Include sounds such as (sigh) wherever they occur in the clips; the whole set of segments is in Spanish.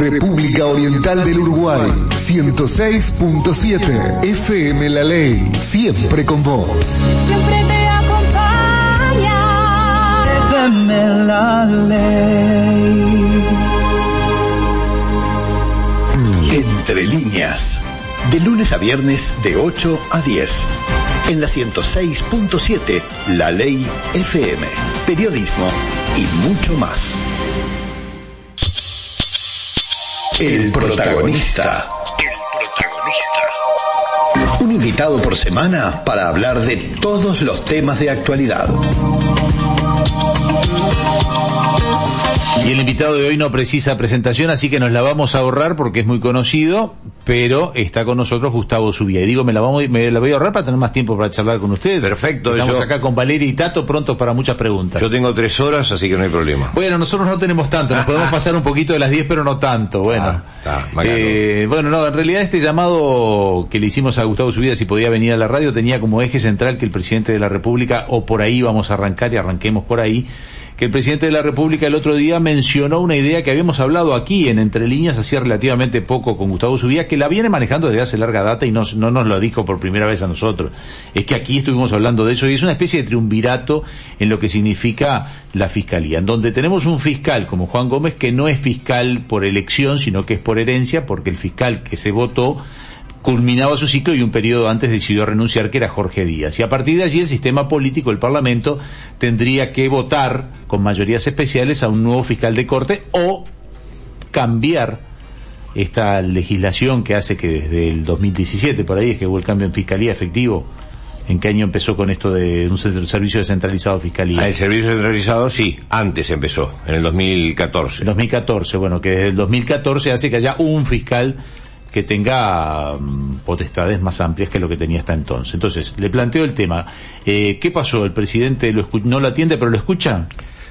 República Oriental del Uruguay, 106.7 FM La Ley, siempre con vos. Siempre te acompaña. FM La Ley. Entre líneas, de lunes a viernes de 8 a 10. En la 106.7, La Ley FM, periodismo y mucho más. El protagonista. El protagonista. Un invitado por semana para hablar de todos los temas de actualidad. Y el invitado de hoy no precisa presentación, así que nos la vamos a ahorrar porque es muy conocido, pero está con nosotros Gustavo Subía. Y digo, me la, vamos, me la voy a ahorrar para tener más tiempo para charlar con ustedes. Perfecto, Estamos yo- acá con Valeria y Tato prontos para muchas preguntas. Yo tengo tres horas, así que no hay problema. Bueno, nosotros no tenemos tanto, nos podemos (laughs) pasar un poquito de las 10, pero no tanto. Bueno, Ah. Eh, bueno, no, en realidad este llamado que le hicimos a Gustavo Subida si podía venir a la radio tenía como eje central que el presidente de la República, o por ahí vamos a arrancar y arranquemos por ahí, que el presidente de la República el otro día mencionó una idea que habíamos hablado aquí en Entre Líneas hacía relativamente poco con Gustavo Subía, que la viene manejando desde hace larga data y no, no nos lo dijo por primera vez a nosotros. Es que aquí estuvimos hablando de eso y es una especie de triunvirato en lo que significa la fiscalía, en donde tenemos un fiscal como Juan Gómez que no es fiscal por elección, sino que es por herencia, porque el fiscal que se votó culminaba su ciclo y un periodo antes decidió renunciar, que era Jorge Díaz. Y a partir de allí el sistema político, el Parlamento, tendría que votar con mayorías especiales a un nuevo fiscal de corte o cambiar esta legislación que hace que desde el 2017, por ahí es que hubo el cambio en fiscalía efectivo. ¿En qué año empezó con esto de un servicio descentralizado de fiscalía? Ah, el servicio centralizado sí, antes empezó, en el 2014. En 2014, bueno, que desde el 2014 hace que haya un fiscal que tenga mm, potestades más amplias que lo que tenía hasta entonces. Entonces, le planteo el tema. Eh, ¿Qué pasó? ¿El presidente lo no lo atiende pero lo escucha?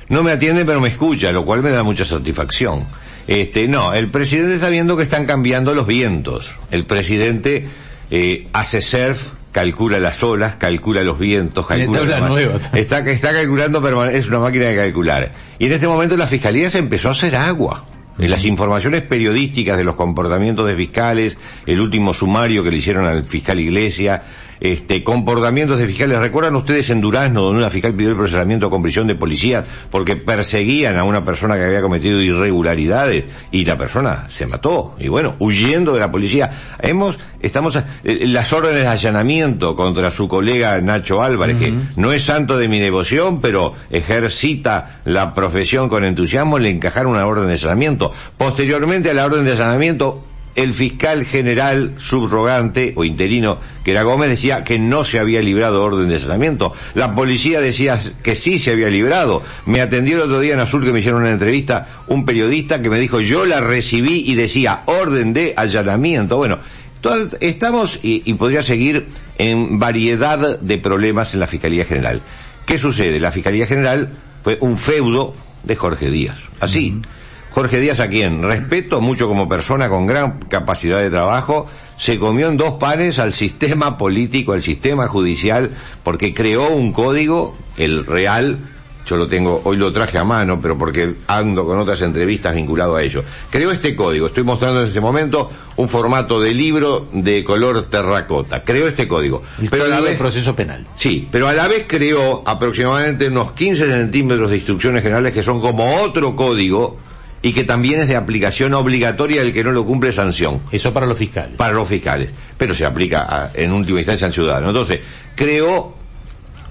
No me atiende, pero me escucha, lo cual me da mucha satisfacción. Este, no, el presidente está viendo que están cambiando los vientos. El presidente eh, hace surf, calcula las olas, calcula los vientos, calcula la nueva. Está, está calculando, permane- es una máquina de calcular. Y en este momento la fiscalía se empezó a hacer agua. En las informaciones periodísticas de los comportamientos de fiscales, el último sumario que le hicieron al fiscal Iglesia, este, comportamientos de fiscales. ¿Recuerdan ustedes en Durazno donde una fiscal pidió el procesamiento con prisión de policías porque perseguían a una persona que había cometido irregularidades y la persona se mató? Y bueno, huyendo de la policía. Hemos, estamos, eh, las órdenes de allanamiento contra su colega Nacho Álvarez, que no es santo de mi devoción, pero ejercita la profesión con entusiasmo, le encajaron una orden de allanamiento. Posteriormente a la orden de allanamiento, el fiscal general subrogante o interino, que era Gómez, decía que no se había librado orden de allanamiento. La policía decía que sí se había librado. Me atendió el otro día en Azul que me hicieron una entrevista un periodista que me dijo yo la recibí y decía orden de allanamiento. Bueno, estamos y, y podría seguir en variedad de problemas en la Fiscalía General. ¿Qué sucede? La Fiscalía General fue un feudo de Jorge Díaz. Así. Jorge Díaz, a quien respeto mucho como persona con gran capacidad de trabajo, se comió en dos panes al sistema político, al sistema judicial, porque creó un código, el real, yo lo tengo, hoy lo traje a mano, pero porque ando con otras entrevistas vinculado a ello. Creó este código, estoy mostrando en este momento un formato de libro de color terracota. Creó este código. El pero a la vez, proceso penal. Sí, pero a la vez creó aproximadamente unos 15 centímetros de instrucciones generales que son como otro código y que también es de aplicación obligatoria el que no lo cumple sanción Eso para los fiscales. para los fiscales, pero se aplica a- en última instancia al ciudadano. Entonces, creó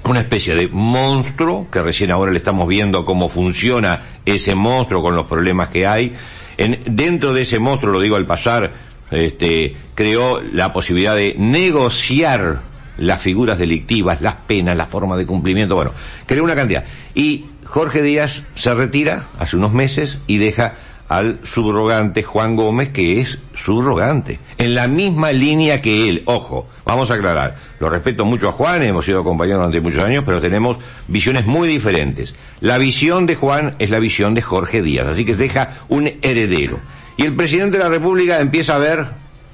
una especie de monstruo, que recién ahora le estamos viendo cómo funciona ese monstruo con los problemas que hay. En, dentro de ese monstruo, lo digo al pasar, este, creó la posibilidad de negociar las figuras delictivas, las penas, la forma de cumplimiento, bueno, creó una cantidad. Y Jorge Díaz se retira hace unos meses y deja al subrogante Juan Gómez, que es subrogante, en la misma línea que él. Ojo, vamos a aclarar, lo respeto mucho a Juan, hemos sido compañeros durante muchos años, pero tenemos visiones muy diferentes. La visión de Juan es la visión de Jorge Díaz, así que deja un heredero. Y el presidente de la República empieza a ver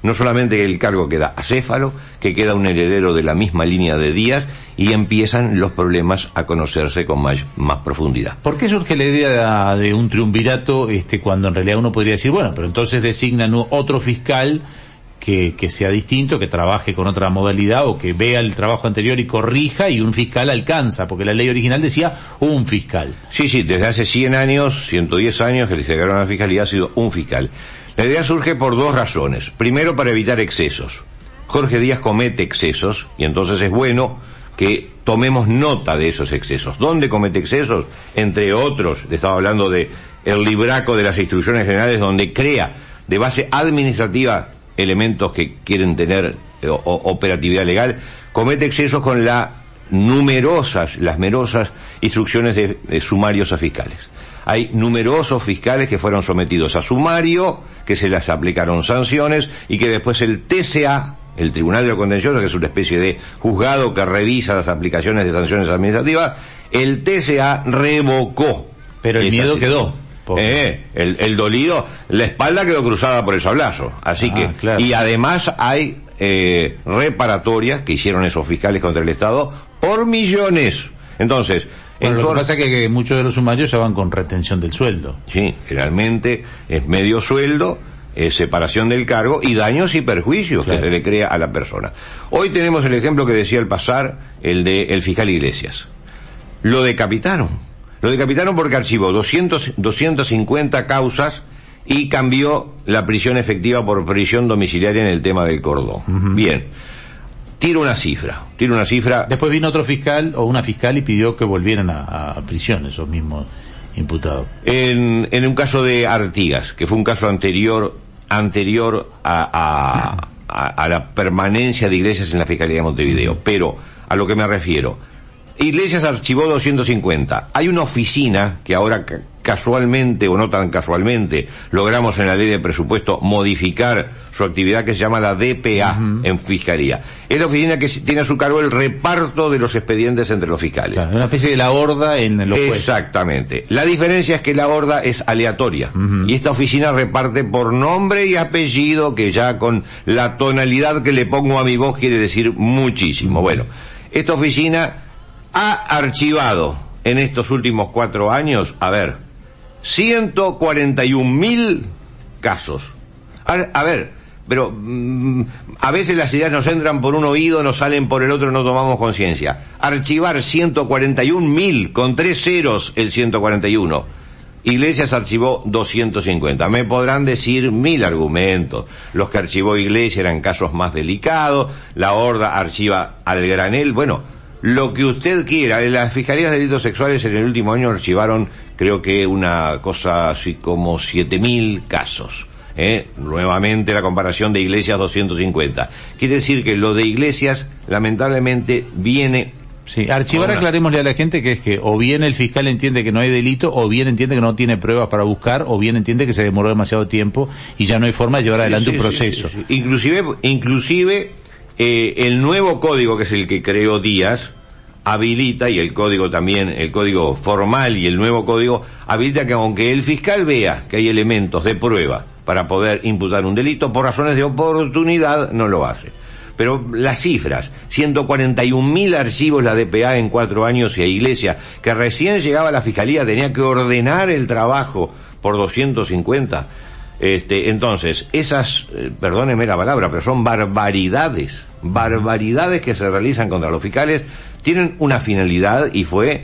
no solamente el cargo queda acéfalo, que queda un heredero de la misma línea de días y empiezan los problemas a conocerse con más, más profundidad. ¿Por qué surge la idea de un triunvirato este, cuando en realidad uno podría decir, bueno, pero entonces designan otro fiscal que, que sea distinto, que trabaje con otra modalidad o que vea el trabajo anterior y corrija y un fiscal alcanza, porque la ley original decía un fiscal. Sí, sí, desde hace 100 años, 110 años que le llegaron a la fiscalía ha sido un fiscal. La idea surge por dos razones. Primero, para evitar excesos. Jorge Díaz comete excesos y entonces es bueno que tomemos nota de esos excesos. ¿Dónde comete excesos? Entre otros, estaba hablando de el libraco de las instrucciones generales donde crea de base administrativa elementos que quieren tener eh, operatividad legal, comete excesos con la numerosas, las numerosas instrucciones de sumarios a fiscales. Hay numerosos fiscales que fueron sometidos a sumario, que se les aplicaron sanciones y que después el TCA, el Tribunal de lo Contencioso, que es una especie de juzgado que revisa las aplicaciones de sanciones administrativas, el TCA revocó. Pero el miedo quedó. Eh, el, el, dolido, la espalda quedó cruzada por el sablazo. Así ah, que, y además hay eh, reparatorias que hicieron esos fiscales contra el Estado por millones. Entonces, lo que pasa es que, muchos de los sumarios se van con retención del sueldo. Sí, realmente es medio sueldo, es separación del cargo y daños y perjuicios que se le crea a la persona. Hoy tenemos el ejemplo que decía el pasar, el de el fiscal Iglesias. Lo decapitaron. Lo decapitaron porque archivó 200, 250 causas y cambió la prisión efectiva por prisión domiciliaria en el tema del cordón. Bien tiro una cifra, tiro una cifra. Después vino otro fiscal o una fiscal y pidió que volvieran a, prisión esos mismos imputados. En, en un caso de Artigas, que fue un caso anterior, anterior a, a, a la permanencia de iglesias en la Fiscalía de Montevideo. Pero, a lo que me refiero, Iglesias archivó 250. Hay una oficina que ahora casualmente o no tan casualmente logramos en la ley de presupuesto modificar su actividad que se llama la DPA en Fiscalía. Es la oficina que tiene a su cargo el reparto de los expedientes entre los fiscales. una especie de la horda en los Exactamente. La diferencia es que la horda es aleatoria y esta oficina reparte por nombre y apellido que ya con la tonalidad que le pongo a mi voz quiere decir muchísimo. Bueno, esta oficina ha archivado en estos últimos cuatro años, a ver, 141 mil casos. A, ver, pero mm, a veces las ideas nos entran por un oído, nos salen por el otro, no tomamos conciencia. Archivar 141 mil, con tres ceros el 141. Iglesias archivó 250. Me podrán decir mil argumentos. Los que archivó Iglesias eran casos más delicados, la Horda archiva al granel. Bueno, lo que usted quiera. Las fiscalías de delitos sexuales en el último año archivaron, creo que una cosa así como 7.000 casos. ¿eh? Nuevamente la comparación de iglesias 250. Quiere decir que lo de iglesias, lamentablemente, viene Sí, archivar aclarémosle a la gente que es que o bien el fiscal entiende que no hay delito, o bien entiende que no tiene pruebas para buscar, o bien entiende que se demoró demasiado tiempo y ya no hay forma de llevar adelante un proceso. inclusive, inclusive eh, el nuevo código, que es el que creó Díaz, habilita, y el código también, el código formal y el nuevo código, habilita que aunque el fiscal vea que hay elementos de prueba para poder imputar un delito, por razones de oportunidad no lo hace. Pero las cifras, 141.000 archivos la DPA en cuatro años y a Iglesia, que recién llegaba a la Fiscalía, tenía que ordenar el trabajo por 250. Este, entonces, esas, eh, perdóneme la palabra, pero son barbaridades, barbaridades que se realizan contra los fiscales, tienen una finalidad y fue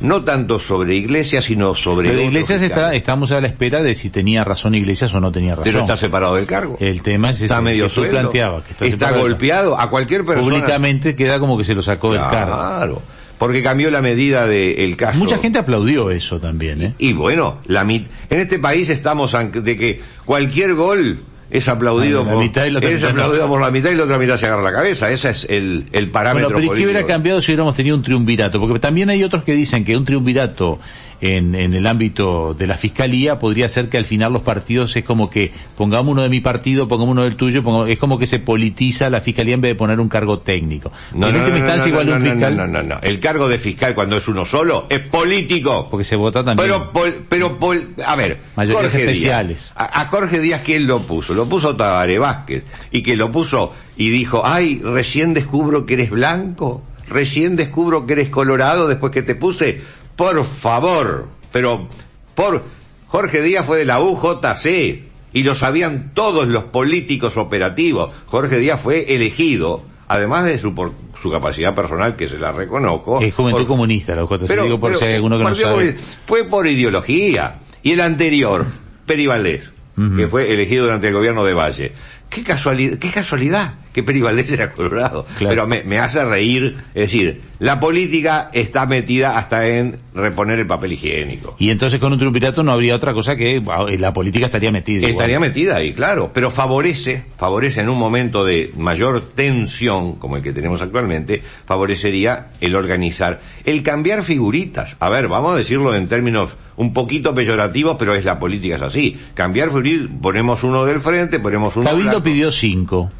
no tanto sobre Iglesias, sino sobre... Pero Iglesias está, estamos a la espera de si tenía razón Iglesias o no tenía razón. Pero está separado del cargo. El tema es está medio que planteaba. Que está, golpeado a cualquier persona. Públicamente queda como que se lo sacó del cargo. Claro porque cambió la medida del caso. Mucha gente aplaudió eso también, ¿eh? Y bueno, la en este país estamos de que cualquier gol es aplaudido, por, mitad y la es aplaudido por la mitad y la otra mitad se agarra la cabeza. Ese es el, el parámetro bueno, pero ¿y qué hubiera cambiado si hubiéramos tenido un triunvirato? Porque también hay otros que dicen que un triunvirato en, en el ámbito de la fiscalía, podría ser que al final los partidos es como que pongamos uno de mi partido, pongamos uno del tuyo, pongamos- es como que se politiza la fiscalía en vez de poner un cargo técnico. No, en no, última no, instancia, no, igual no, un no, fiscal, no, no, no. El cargo de fiscal cuando es uno solo es político. porque se vota también. Pero, pol- pero, pol- a ver, Mayorías Jorge especiales. Díaz, a, a Jorge Díaz, ¿quién lo puso? Lo puso Tabaré Vázquez. Y que lo puso y dijo, ay, recién descubro que eres blanco. Recién descubro que eres colorado después que te puse. Por favor. Pero, por, Jorge Díaz fue de la UJC. Y lo sabían todos los políticos operativos. Jorge Díaz fue elegido, además de su, por, su capacidad personal, que se la reconozco. es Juventud por- Comunista, lo que te digo por si hay alguno que no sabe. Fue por ideología. Y el anterior, Peri Valdés, que fue elegido durante el gobierno de Valle. Qué casualidad, qué casualidad que Peri Valdés era colorado. Claro. Pero me, me hace reír, es decir, la política está metida hasta en reponer el papel higiénico. Y entonces con un triunvirato no habría otra cosa que la política estaría metida. igual. Estaría metida ahí, claro, pero favorece, favorece en un momento de mayor tensión, como el que tenemos actualmente, favorecería el organizar, el cambiar figuritas. A ver, vamos a decirlo en términos un poquito peyorativos, pero es la política es así. Cambiar figuritas, ponemos uno del frente, ponemos uno Cabildo blanco. pidió cinco.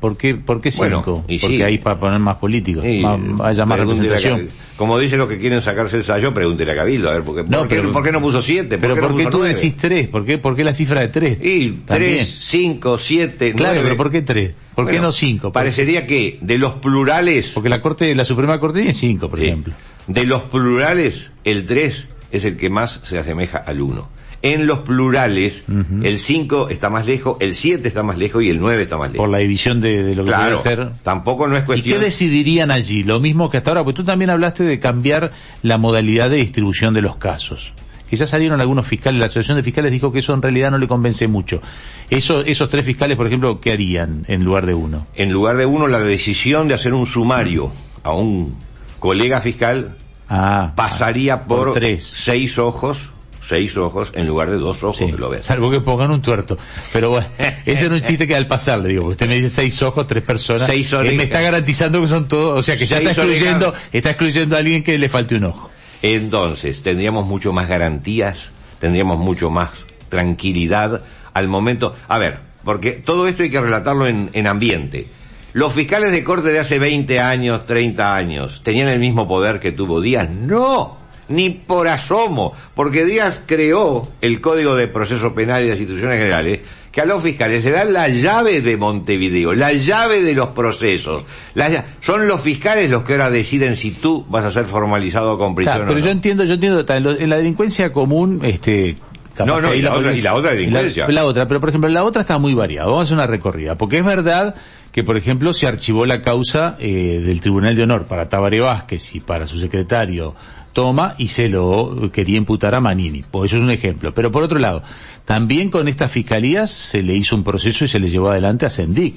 ¿Por qué, por qué Bueno, cinco? y Porque sí. hay para poner más políticos, Sí, más- haya más representación. Como dice los que quieren sacarse el sallo, pregúntele a Cabildo, a ver, No, ¿por, qué, pero- por qué no puso siete? Pero no ¿por qué tú nueve? decís tres? ¿Por qué, por qué la cifra de tres? Y También. tres, cinco, siete, Claro, nueve. pero ¿por qué tres? ¿Por qué no cinco? Parecería que de los plurales, Porque la Corte, la Suprema Corte tiene cinco, por sí, ejemplo. de los plurales, el tres es el que más se asemeja al uno. En los plurales, el cinco está más lejos, el siete está más lejos y el nueve está más lejos. Por la división de, de lo que claro, puede ser. tampoco no es ¿Y qué cuestión... decidirían allí? Lo mismo que hasta ahora, porque tú también hablaste de cambiar la modalidad de distribución de los casos. Que ya salieron algunos fiscales, la Asociación de Fiscales dijo que eso en realidad no le convence mucho. Eso, esos tres fiscales, por ejemplo, ¿qué harían en lugar de uno? En lugar de uno, la decisión de hacer un sumario a un colega fiscal Ah, pasaría por, por tres. seis ojos, seis ojos en lugar de dos ojos Sí, que lo ves. salvo que pongan un tuerto. Pero bueno, (laughs) ese era un chiste que al pasar le digo, porque usted me dice seis ojos, tres personas, Seis él orejas. me está garantizando que son todos, o sea que ya Seis está excluyendo, orejas. está excluyendo a alguien que le falte un ojo. Entonces, tendríamos mucho más garantías, tendríamos mucho más tranquilidad al momento. A ver, porque todo esto hay que relatarlo en, en ambiente. Los fiscales de corte de hace 20 años, 30 años, ¿tenían el mismo poder que tuvo Díaz? No, ni por asomo, porque Díaz creó el Código de Proceso Penal y las instituciones generales, que a los fiscales se dan la llave de Montevideo, la llave de los procesos. La son los fiscales los que ahora deciden si tú vas a ser formalizado con prisión Claro, o pero no. yo entiendo, yo entiendo, en, la delincuencia común, este, No, no, y la otra- y la otra delincuencia. La, la otra, pero por ejemplo, la otra está muy variada. Vamos a hacer una recorrida. Porque es verdad que, por ejemplo, se archivó la causa eh, del Tribunal de Honor para Tabaré Vázquez y para su secretario Toma y se lo quería imputar a Manini. Pues eso es un ejemplo. Pero por otro lado, también con estas fiscalías se le hizo un proceso y se le llevó adelante a Sendic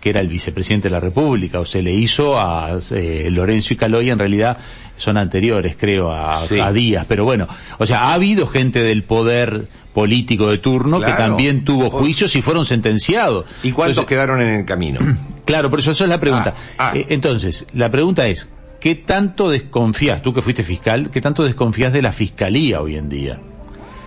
que era el vicepresidente de la República, o se le hizo a eh, Lorenzo y Caloy, en realidad son anteriores, creo, a, Sí. a Díaz, pero bueno, o sea, ha habido gente del poder político de turno que también tuvo juicios y fueron sentenciados. ¿Y cuántos Entonces, quedaron en el camino? (clears throat) Claro, por eso eso es la pregunta. Ah, ah. Eh, entonces, la pregunta es, ¿qué tanto desconfías, tú que fuiste fiscal, qué tanto desconfías de la fiscalía hoy en día?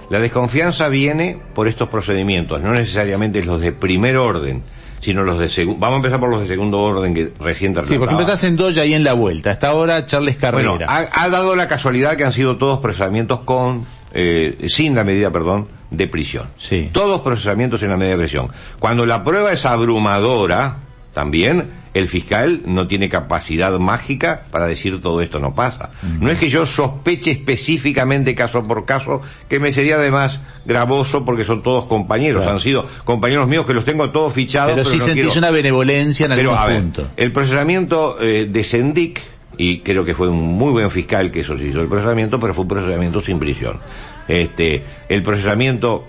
La desconfianza viene por estos procedimientos, no necesariamente los de primer orden, sino los de segundo. Vamos a empezar por los de segundo orden que recién te Sí, por ejemplo, relataba. estás en Doya ahí en la vuelta. Hasta ahora Charles Carrera. Bueno, ha, ha dado la casualidad que han sido todos procesamientos con, eh, sin la medida, perdón, de prisión. Sí. Todos procesamientos sin la medida de prisión. Cuando la prueba es abrumadora, también, el fiscal no tiene capacidad mágica para decir todo esto no pasa. No es que yo sospeche específicamente caso por caso, que me sería además gravoso porque son todos compañeros, Claro. han sido compañeros míos que los tengo todos fichados. pero, sí no sentís quiero- una benevolencia en pero algún a ver, punto. el procesamiento eh, de Sendic, y creo que fue un muy buen fiscal que eso se hizo el procesamiento, pero fue un procesamiento sin prisión. Este, el procesamiento,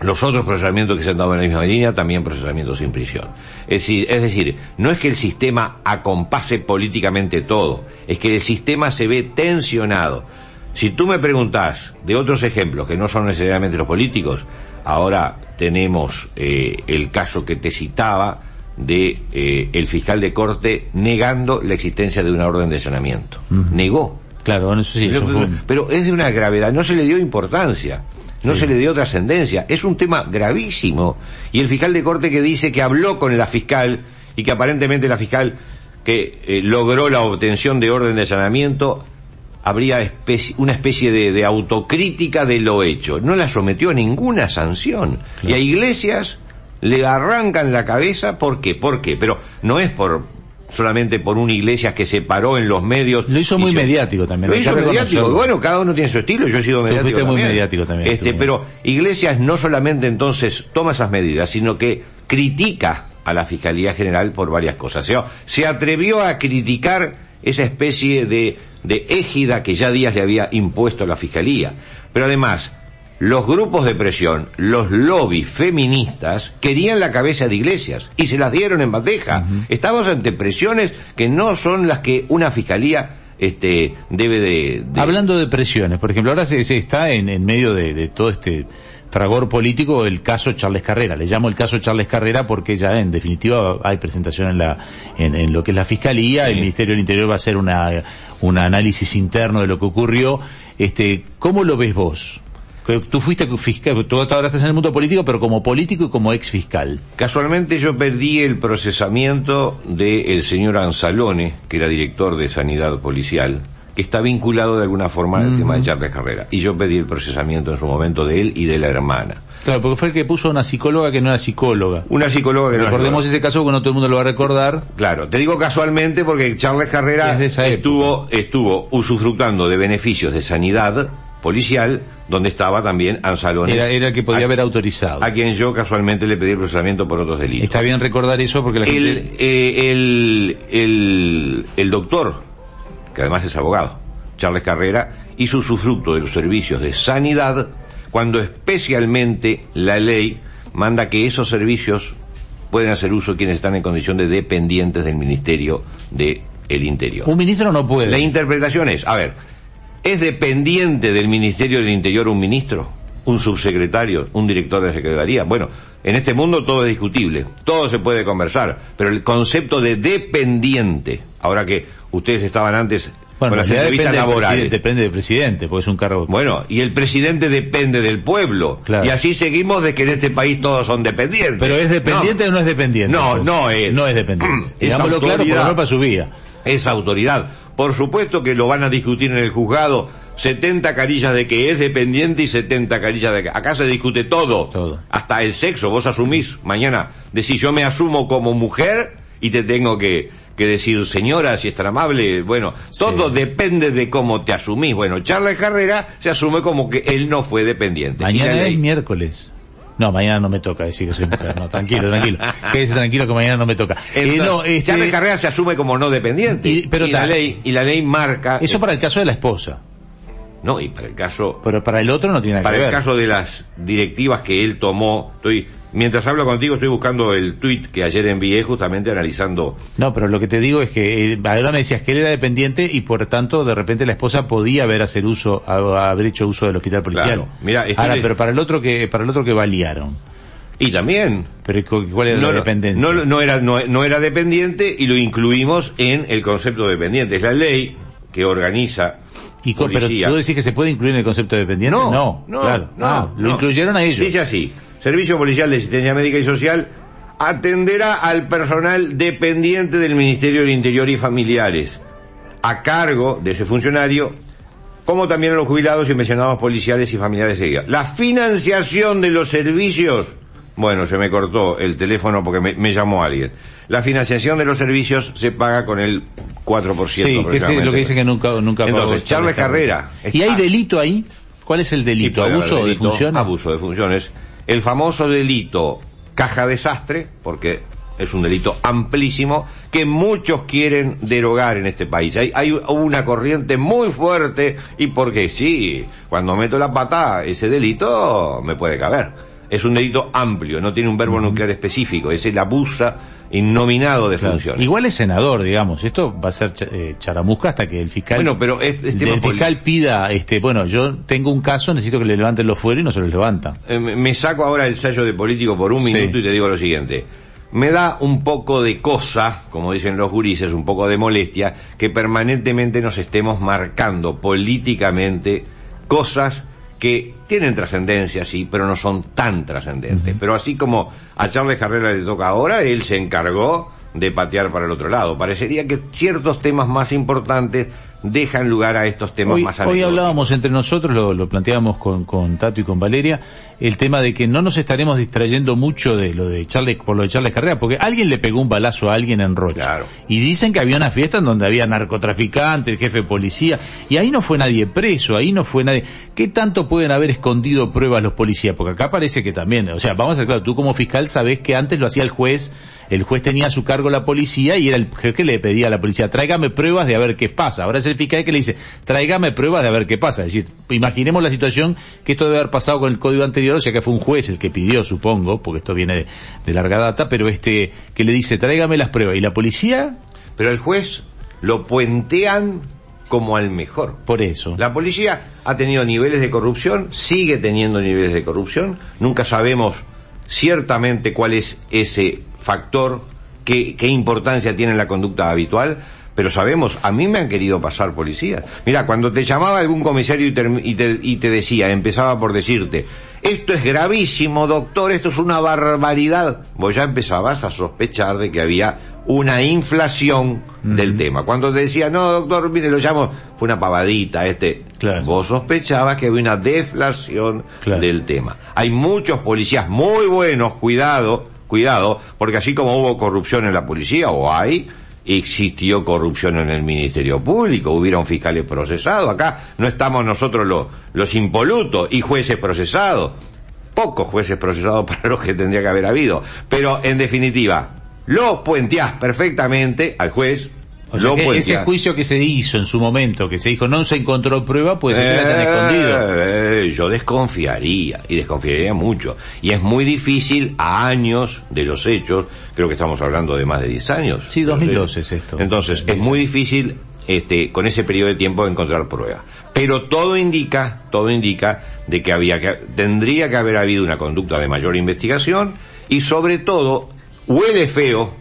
los otros procesamientos que se han dado en la misma línea, también procesamientos sin prisión. Es decir, es decir, no es que el sistema acompase políticamente todo, es que el sistema se ve tensionado. Si tú me preguntás de otros ejemplos que no son necesariamente los políticos, ahora tenemos eh, el caso que te citaba de eh, el fiscal de corte negando la existencia de una orden de allanamiento. Negó. Claro, bueno, eso sí, eso fue pero es de una gravedad, no se le dio importancia, no se le dio trascendencia, es un tema gravísimo. Y el fiscal de corte que dice que habló con la fiscal y que aparentemente la fiscal que eh, logró la obtención de orden de allanamiento habría especie- una especie de, de autocrítica de lo hecho. No la sometió a ninguna sanción. Y a iglesias le arrancan la cabeza, ¿por qué? ¿Por qué? Pero no es por solamente por una iglesia que se paró en los medios. Lo hizo muy mediático también, Lo hizo mediático. Bueno, cada uno tiene su estilo. Yo he sido mediático fuiste muy también. mediático también, Este, pero Iglesias no solamente entonces toma esas medidas, sino que critica a la Fiscalía General por varias cosas. O sea, se atrevió a criticar esa especie de, de égida que ya Díaz le había impuesto a la Fiscalía. Pero además, los grupos de presión, los lobbies feministas, querían la cabeza de Iglesias y se las dieron en bandeja. Estamos ante presiones que no son las que una Fiscalía este, debe de... de- Hablando de presiones, por ejemplo, ahora se, se está en, en medio de, de todo este fragor político el caso Charles Carrera. Le llamo el caso Charles Carrera porque ya en definitiva hay presentación en la en, en lo que es la fiscalía, el Ministerio del Interior va a hacer una un análisis interno de lo que ocurrió. Este, ¿cómo lo ves vos? Tú fuiste fiscal, tú ahora estás en el mundo político, pero como político y como ex fiscal. Casualmente yo perdí el procesamiento del señor Anzalone, que era director de Sanidad Policial, que está vinculado de alguna forma al tema de Charles Carrera. Y yo pedí el procesamiento en su momento de él y de la hermana. Claro, porque fue el que puso a una psicóloga que no era psicóloga. Una psicóloga que no Recordemos ese caso porque no todo el mundo lo va a recordar. Claro, te digo casualmente porque Charles Carrera de estuvo, estuvo usufructando de beneficios de sanidad policial, donde estaba también Anzalone. Era, era el que podía a, haber autorizado. a quien yo casualmente le pedí el procesamiento por otros delitos. Está bien recordar eso porque la el, gente... eh, el, el, el doctor, que además es abogado, Charles Carrera, hizo usufructo de los servicios de sanidad cuando especialmente la ley manda que esos servicios pueden hacer uso quienes están en condición de dependientes del Ministerio del Interior. Un ministro no puede. La interpretación es, a ver, ¿es dependiente del Ministerio del Interior un ministro? ¿Un subsecretario? ¿Un director de secretaría? Bueno, en este mundo todo es discutible, todo se puede conversar, pero el concepto de dependiente, ahora que ustedes estaban antes Bueno, con las entrevistas depende del, laborales. presidente, depende del presidente, porque es un cargo... Bueno, y el presidente depende del pueblo. Claro. Y así seguimos de que en este país todos son dependientes. ¿Pero es dependiente No. o no es dependiente? No, no es. No es dependiente. (clears throat) Es Digámoslo claro, por autoridad. lo menos para su vía. esa autoridad. Por supuesto que lo van a discutir en el juzgado. 70 carillas de que es dependiente y 70 carillas de que... Acá se discute todo. Todo. Hasta el sexo. Vos asumís mañana. Decís, yo me asumo como mujer y te tengo que, que decir, señora, si es tan amable. Bueno, todo depende de cómo te asumís. Bueno, Charles Carrera se asume como que él no fue dependiente. Mañana es miércoles. No, mañana no me toca decir que soy mujer. No, tranquilo, tranquilo. Quédese tranquilo que mañana no me toca. Eh, Entonces, no, este, Carrera se asume como no dependiente. Y- pero y la ley, y la ley marca... Eso para el caso de la esposa. No, y para el caso Pero para el otro no tiene nada Para que el ver. caso de las directivas que él tomó, estoy, mientras hablo contigo estoy buscando el tweet que ayer envié justamente analizando, No, pero lo que te digo es que eh, ahora me decías que él era dependiente y por tanto de repente la esposa podía haber hacer uso, a- haber hecho uso del hospital policial. Claro. Mira, ahora, pero para el otro que, para el otro que balearon. y también, Pero cu- ¿cuál era no, la no- dependencia? no, no era, no, no era dependiente y lo incluimos en el concepto de dependiente. Es la ley que organiza y co- pero policía. tú decís que se puede incluir en el concepto de dependiente. No, no, no, claro. no, Ah, lo incluyeron a ellos. Dice así, Servicio Policial de Asistencia Médica y Social atenderá al personal dependiente del Ministerio del Interior y Familiares, a cargo de ese funcionario, como también a los jubilados y mencionados policiales y familiares de ella. La financiación de los servicios, bueno, se me cortó el teléfono porque me, me llamó alguien. La financiación de los servicios se paga con el 4%. Sí, que es lo que dice que nunca, nunca Entonces, Charles Carrera. ¿Y hay delito ahí? ¿Cuál es el delito? ¿Abuso de funciones? Abuso de funciones. El famoso delito caja desastre, porque es un delito amplísimo, que muchos quieren derogar en este país. Hay, hay una corriente muy fuerte, y porque sí, cuando meto la pata, ese delito me puede caber. Es un delito amplio, no tiene un verbo nuclear específico, es el abusa innominado de Claro. funciones. Igual es senador, digamos. Esto va a ser eh, charamusca hasta que el fiscal. Bueno, pero es- es tema el fiscal pida, este, bueno, yo tengo un caso, necesito que le levanten los fueros y no se los levantan. Eh, me me saco ahora el sello de político por un Sí. minuto y te digo lo siguiente. me da un poco de cosa, como dicen los gurises, un poco de molestia, que permanentemente nos estemos marcando políticamente cosas que tienen trascendencia, sí, pero no son tan trascendentes. Pero así como a Charles Carrera le toca ahora, él se encargó de patear para el otro lado. Parecería que ciertos temas más importantes dejan lugar a estos temas hoy, más Hoy anecdóticos. hablábamos entre nosotros, lo, lo planteábamos con, con Tato y con Valeria, el tema de que no nos estaremos distrayendo mucho de lo de Charles, por lo de Charles Carrera, porque alguien le pegó un balazo a alguien en Rocha. Claro. Y dicen que había una fiesta en donde había narcotraficantes, el jefe de policía, y ahí no fue nadie preso, ahí no fue nadie. ¿Qué tanto pueden haber escondido pruebas los policías? Porque acá parece que también, o sea, vamos a ser claro, tú como fiscal sabés que antes lo hacía el juez, el juez tenía a su cargo la policía y era el jefe que le pedía a la policía, tráigame pruebas de a ver qué pasa. Ahora es el fiscal que le dice, tráigame pruebas de a ver qué pasa. Es decir, imaginemos la situación que esto debe haber pasado con el código anterior, o sea que fue un juez el que pidió, supongo, porque esto viene de, de larga data, pero este, que le dice, tráigame las pruebas. Y la policía, Pero el juez lo puentean como al mejor. por eso. La policía ha tenido niveles de corrupción, sigue teniendo niveles de corrupción, nunca sabemos ciertamente cuál es ese factor, qué, qué importancia tiene en la conducta habitual, pero sabemos, a mí me han querido pasar policías. Mira, cuando te llamaba algún comisario y, term- y te, y te decía, empezaba por decirte, esto es gravísimo, doctor, esto es una barbaridad, vos ya empezabas a sospechar de que había una inflación del tema. Cuando te decía, no, doctor, mire, lo llamo, fue una pavadita, este, Claro. vos sospechabas que había una deflación Claro. del tema. Hay muchos policías muy buenos, cuidado, cuidado, porque así como hubo corrupción en la policía, o hay, existió corrupción en el Ministerio Público, hubieron fiscales procesados, acá no estamos nosotros los, los impolutos y jueces procesados, pocos jueces procesados (laughs) para los que tendría que haber habido, pero en definitiva, lo puenteás perfectamente al juez, O sea que ese juicio que se hizo en su momento, que se dijo no se encontró prueba, puede ser que la hayan escondido. Eh, yo desconfiaría, y desconfiaría mucho. Y es muy difícil a años de los hechos, creo que estamos hablando de más de 10 años. Sí, de los 2012 hechos. es esto. Entonces, es muy difícil este, con ese periodo de tiempo encontrar pruebas. Pero todo indica, todo indica de que había que, tendría que haber habido una conducta de mayor investigación y sobre todo, huele feo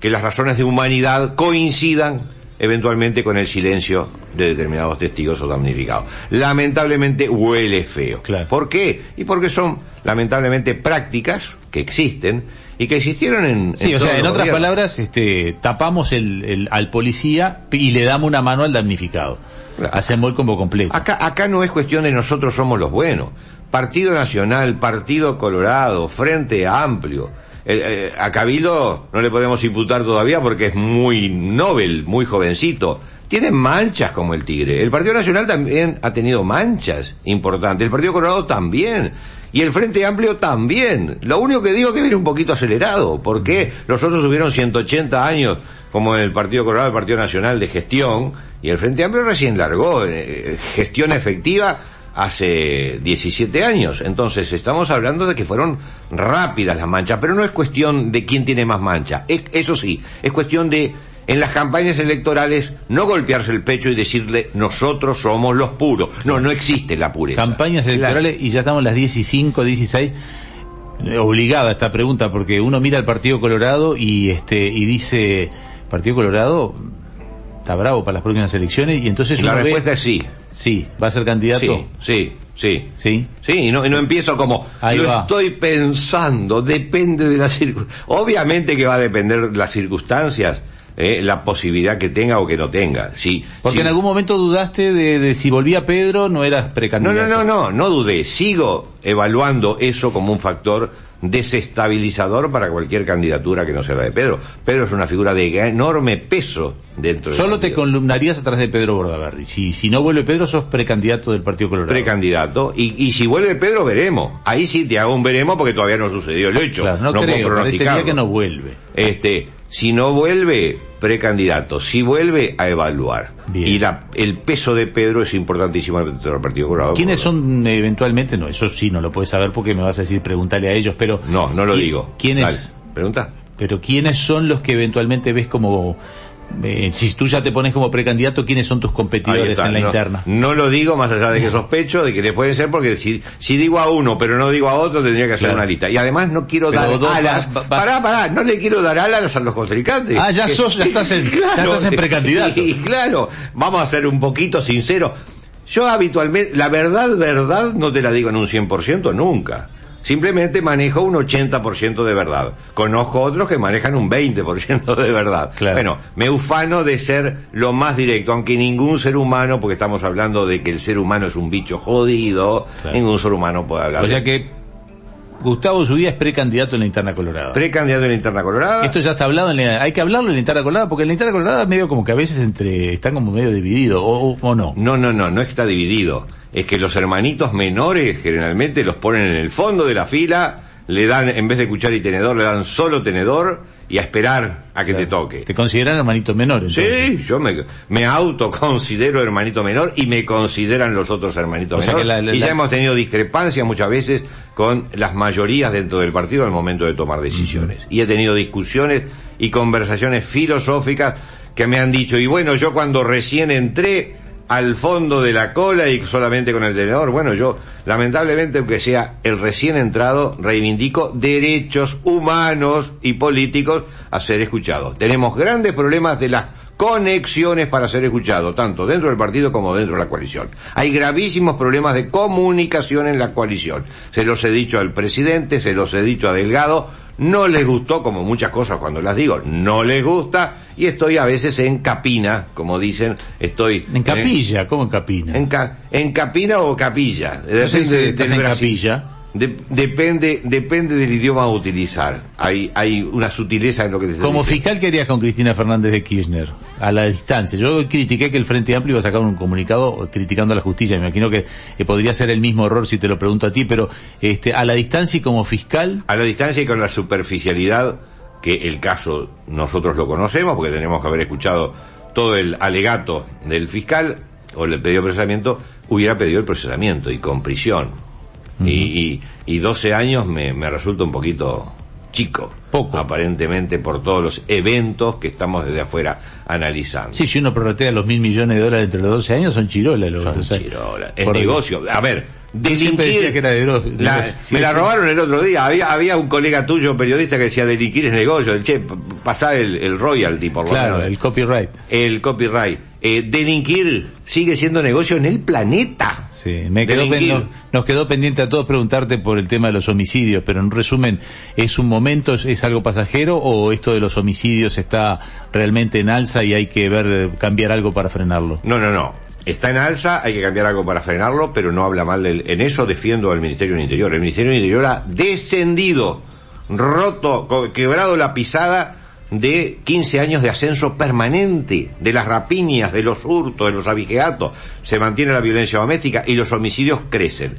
que las razones de humanidad coincidan eventualmente con el silencio de determinados testigos o damnificados. Lamentablemente huele feo. Claro. ¿Por qué? Y porque son lamentablemente prácticas que existen y que existieron en... Sí, o todos sea, en otras gobiernos. palabras, este, tapamos el, el- al policía y le damos una mano al damnificado. Claro. Hacemos el combo completo. Acá, acá no es cuestión de nosotros somos los buenos. Partido Nacional, Partido Colorado, Frente Amplio. Eh, a Cabildo no le podemos imputar todavía porque es muy novel, muy jovencito. Tiene manchas como el Tigre. El Partido Nacional también ha tenido manchas importantes. El Partido Colorado también. Y el Frente Amplio también. Lo único que digo es que viene un poquito acelerado. porque Los otros tuvieron 180 años, como el Partido Colorado, el Partido Nacional de gestión, y el Frente Amplio recién largó. eh, gestión efectiva hace 17 años. Entonces, estamos hablando de que fueron rápidas las manchas, pero no es cuestión de quién tiene más mancha. Es, eso sí, es cuestión de, en las campañas electorales, no golpearse el pecho y decirle, nosotros somos los puros. No, no existe la pureza. Campañas electorales y ya estamos las 10 y 5, 16. Eh, Obligada esta pregunta porque uno mira al Partido Colorado y este y dice Partido Colorado está bravo para las próximas elecciones y entonces La uno ve- respuesta es sí. sí va a ser candidato Sí, sí, sí. sí Sí, y no, y no empiezo como, Ahí lo va. estoy pensando, depende de las circunstancias. Obviamente que va a depender las circunstancias, eh, la posibilidad que tenga o que no tenga. Sí, porque sí. en algún momento dudaste de, de si volvía Pedro no eras No, precandidato no, no, no, no dudé. Sigo evaluando eso como un factor desestabilizador para cualquier candidatura que no sea la de Pedro. Pedro es una figura de enorme peso dentro de Solo te columnarías atrás de Pedro Bordaberry. Si, si no vuelve Pedro, sos precandidato del Partido Colorado. precandidato y, y si vuelve Pedro veremos ahí sí te hago un veremos porque todavía no sucedido el hecho Claro, no, puedo creo, parecería que no vuelve. este si no vuelve precandidato si vuelve a evaluar Bien. y la, el peso de Pedro es importantísimo dentro del Partido Colorado ¿Quiénes son eventualmente? No, eso sí no lo puedes saber porque me vas a decir preguntarle a ellos, pero... no no lo ¿qui- digo ¿Quiénes? Dale, pregunta Pero ¿quiénes son los que eventualmente ves como eh, si tú ya te pones como precandidato, ¿quiénes son tus competidores está, en la no, interna? No lo digo más allá de que sospecho de que le pueden ser porque si, si digo a uno pero no digo a otro tendría que hacer Claro. una lista. Y además no quiero Pero dar alas. va- va- pará, pará, no le quiero dar alas a los contrincantes. Ah, ya sos- ya estás en- ya estás en precandidato. Y (laughs) claro, vamos a ser un poquito sinceros. Yo habitualmente, la verdad, verdad, no te la digo en un 100% nunca. Simplemente manejo un 80% de verdad. Conozco otros que manejan un 20% de verdad. Claro. Bueno, me ufano de ser lo más directo, aunque ningún ser humano, porque estamos hablando de que el ser humano es un bicho jodido, Claro. ningún ser humano puede hablar. O de- sea que Gustavo Zubía es precandidato en la interna colorada. Precandidato en la interna colorada. Esto ya está hablado, en la- hay que hablarlo en la interna colorada, porque en la interna colorada medio como que a veces entre, están como medio divididos, o, o- o no. No, no, no, no está dividido. Es que los hermanitos menores generalmente los ponen en el fondo de la fila, le dan, en vez de cuchara y tenedor, le dan solo tenedor y a esperar a que te toque. Te consideran hermanito menor, entonces. Sí, yo me, me autoconsidero hermanito menor y me consideran los otros hermanitos menores. y ya la- hemos tenido discrepancias muchas veces con las mayorías dentro del partido al momento de tomar decisiones. Y he tenido discusiones y conversaciones filosóficas que me han dicho, y bueno, yo cuando recién entré al fondo de la cola y solamente con el tenedor, bueno, yo lamentablemente aunque sea el recién entrado, reivindico derechos humanos y políticos a ser escuchados. Tenemos grandes problemas de las conexiones para ser escuchados, tanto dentro del partido como dentro de la coalición. Hay gravísimos problemas de comunicación en la coalición. Se los he dicho al presidente, se los he dicho a Delgado, no les gustó, como muchas cosas cuando las digo, no les gusta, y estoy a veces en capina, como dicen, estoy... En capilla, ¿cómo en capina? En, ca- en capina o capilla. No sé si estás en capilla. De- depende, depende del idioma a utilizar. Hay, hay una sutileza en lo que te Como fiscal, ¿qué harías con Cristina Fernández de Kirchner? A la distancia. Yo critiqué que el Frente Amplio iba a sacar un comunicado criticando a la justicia. Me imagino que, que podría ser el mismo error si te lo pregunto a ti, pero este, a la distancia y como fiscal, A la distancia y con la superficialidad que el caso nosotros lo conocemos, porque tenemos que haber escuchado todo el alegato del fiscal o el pedido procesamiento, hubiera pedido el procesamiento y con prisión. Y, y, y 12 años me, me resulta un poquito chico. Poco. Aparentemente por todos los eventos que estamos desde afuera analizando. sí, si uno prorratea los mil millones de dólares entre los 12 años, son chirolas. Los, Son o sea, chirolas. Es negocio. A ver, delinquir- que era de de La- sí, me la sí. robaron el otro día. Había, había un colega tuyo, periodista, que decía delinquir es negocio. Che, pasá el, el royalty, por lo Claro, menos. el copyright. El copyright. Eh, delinquir sigue siendo negocio en el planeta. Sí, me quedó pen- no- nos quedó pendiente a todos preguntarte por el tema de los homicidios, pero en resumen, ¿es un momento, es, es algo pasajero o esto de los homicidios está realmente en alza y hay que ver, eh, cambiar algo para frenarlo? No, no, no. Está en alza, hay que cambiar algo para frenarlo, pero no habla mal del... En eso defiendo al Ministerio del Interior. El Ministerio del Interior ha descendido, roto, quebrado la pisada de 15 años de ascenso permanente, de las rapiñas, de los hurtos, de los abigeatos. Se mantiene la violencia doméstica y los homicidios crecen.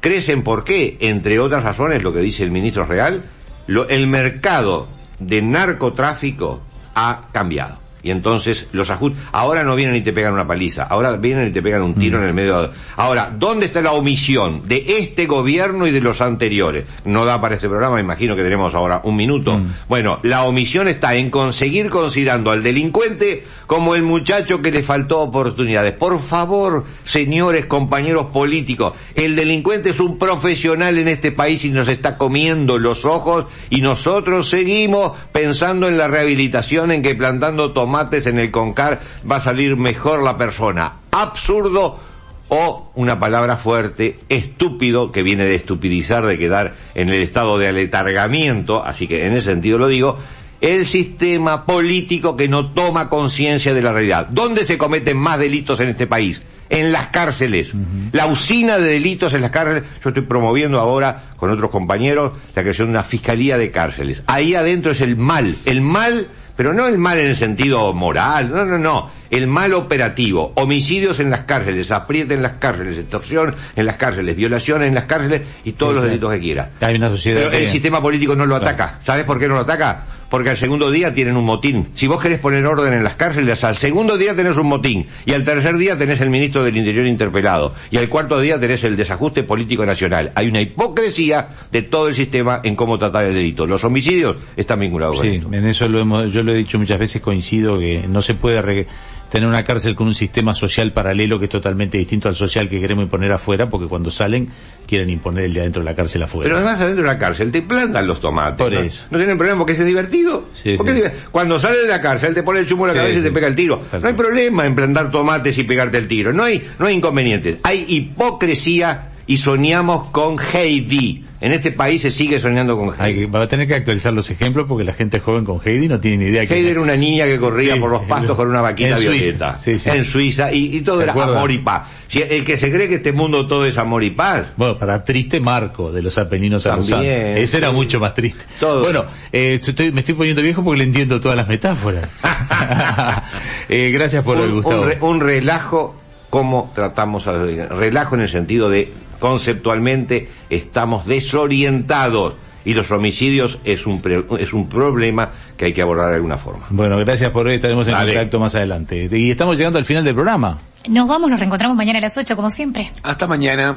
¿Crecen por qué? Entre otras razones, lo que dice el ministro Real, lo- el mercado de narcotráfico ha cambiado. Y entonces los ajustes, ahora no vienen y te pegan una paliza, ahora vienen y te pegan un tiro en el medio. de- Ahora, ¿dónde está la omisión de este gobierno y de los anteriores? No da para este programa, imagino que tenemos ahora un minuto. Bueno, la omisión está en conseguir considerando al delincuente como el muchacho que le faltó oportunidades. Por favor, señores compañeros políticos, el delincuente es un profesional en este país y nos está comiendo los ojos y nosotros seguimos pensando en la rehabilitación, en que plantando tomates en el concar va a salir mejor la persona. Absurdo o una palabra fuerte, estúpido, que viene de estupidizar, de quedar en el estado de aletargamiento, así que en ese sentido lo digo, el sistema político que no toma conciencia de la realidad. ¿Dónde se cometen más delitos en este país? En las cárceles. La usina de delitos en las cárceles. Yo estoy promoviendo ahora, con otros compañeros, la creación de una fiscalía de cárceles. Ahí adentro es el mal. El mal, pero no el mal en el sentido moral, no, no, no. El mal operativo. Homicidios en las cárceles, apriete en las cárceles, extorsión en las cárceles, violación en las cárceles y todos los delitos que quiera. Hay una sociedad Pero el sistema político no lo ataca. ¿Sabes por qué no lo ataca? Porque al segundo día tienen un motín. Si vos querés poner orden en las cárceles, al segundo día tenés un motín, y al tercer día tenés el ministro del Interior interpelado, y al cuarto día tenés el desajuste político nacional. Hay una hipocresía de todo el sistema en cómo tratar el delito. Los homicidios están vinculados con Sí, esto. en eso lo hemos, yo lo he dicho muchas veces, coincido que no se puede re- tener una cárcel con un sistema social paralelo que es totalmente distinto al social que queremos imponer afuera, porque cuando salen quieren imponer el de adentro de la cárcel afuera. Pero además adentro de la cárcel te plantan los tomates. Por ¿no? eso. No tienen problema porque es divertido. Sí, Porque sí. es Cuando sales de la cárcel te pone el chumo en la Sí, cabeza y te pega el tiro. No hay problema en plantar tomates y pegarte el tiro. No hay, no hay inconvenientes. Hay hipocresía y soñamos con Heidi. En este país se sigue soñando con Hay Heidi. que, va a tener que actualizar los ejemplos porque la gente joven con Heidi no tiene ni idea. Heidi era una niña que corría Sí, por los pastos con una vaquita en Suiza, violeta. sí, sí. En Suiza. Y, y todo ¿Se era amor y paz. Si el que se cree que este mundo todo es amor y paz. Bueno, para triste Marco de los Apeninos Arrosanos. Ese era mucho más triste. Todo. Bueno, eh, estoy- me estoy poniendo viejo porque le entiendo todas las metáforas. (laughs) (laughs) Eh, gracias por el un, Gustavo. un re- un relajo, como tratamos a relajo en el sentido de conceptualmente estamos desorientados y los homicidios es un pre- es un problema que hay que abordar de alguna forma. Bueno, gracias por hoy. Estaremos en Dale. contacto más adelante. Y estamos llegando al final del programa. Nos vamos, nos reencontramos mañana a las 8 como siempre. Hasta mañana.